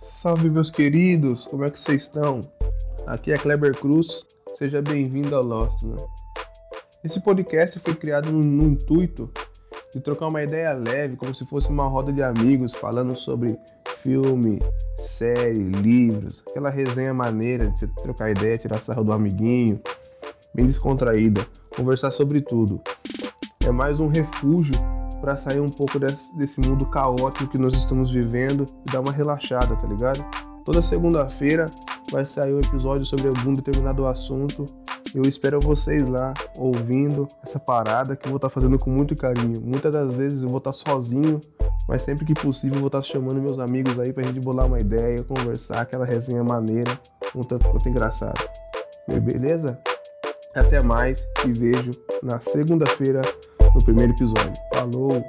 Salve meus queridos, como é que vocês estão? Aqui é Kleber Cruz, seja bem-vindo ao Lost. Né? Esse podcast foi criado no, no intuito de trocar uma ideia leve, como se fosse uma roda de amigos falando sobre filme, série, livros, aquela resenha maneira de você trocar ideia, tirar sarro do amiguinho, bem descontraída, conversar sobre tudo. É mais um refúgio para sair um pouco desse, desse mundo caótico que nós estamos vivendo e dar uma relaxada, tá ligado? Toda segunda-feira vai sair um episódio sobre algum determinado assunto. Eu espero vocês lá ouvindo essa parada que eu vou estar tá fazendo com muito carinho. Muitas das vezes eu vou estar tá sozinho, mas sempre que possível eu vou estar tá chamando meus amigos aí pra gente bolar uma ideia, conversar, aquela resenha maneira, um tanto quanto engraçado. Beleza? Até mais e vejo na segunda-feira no primeiro episódio. Falou!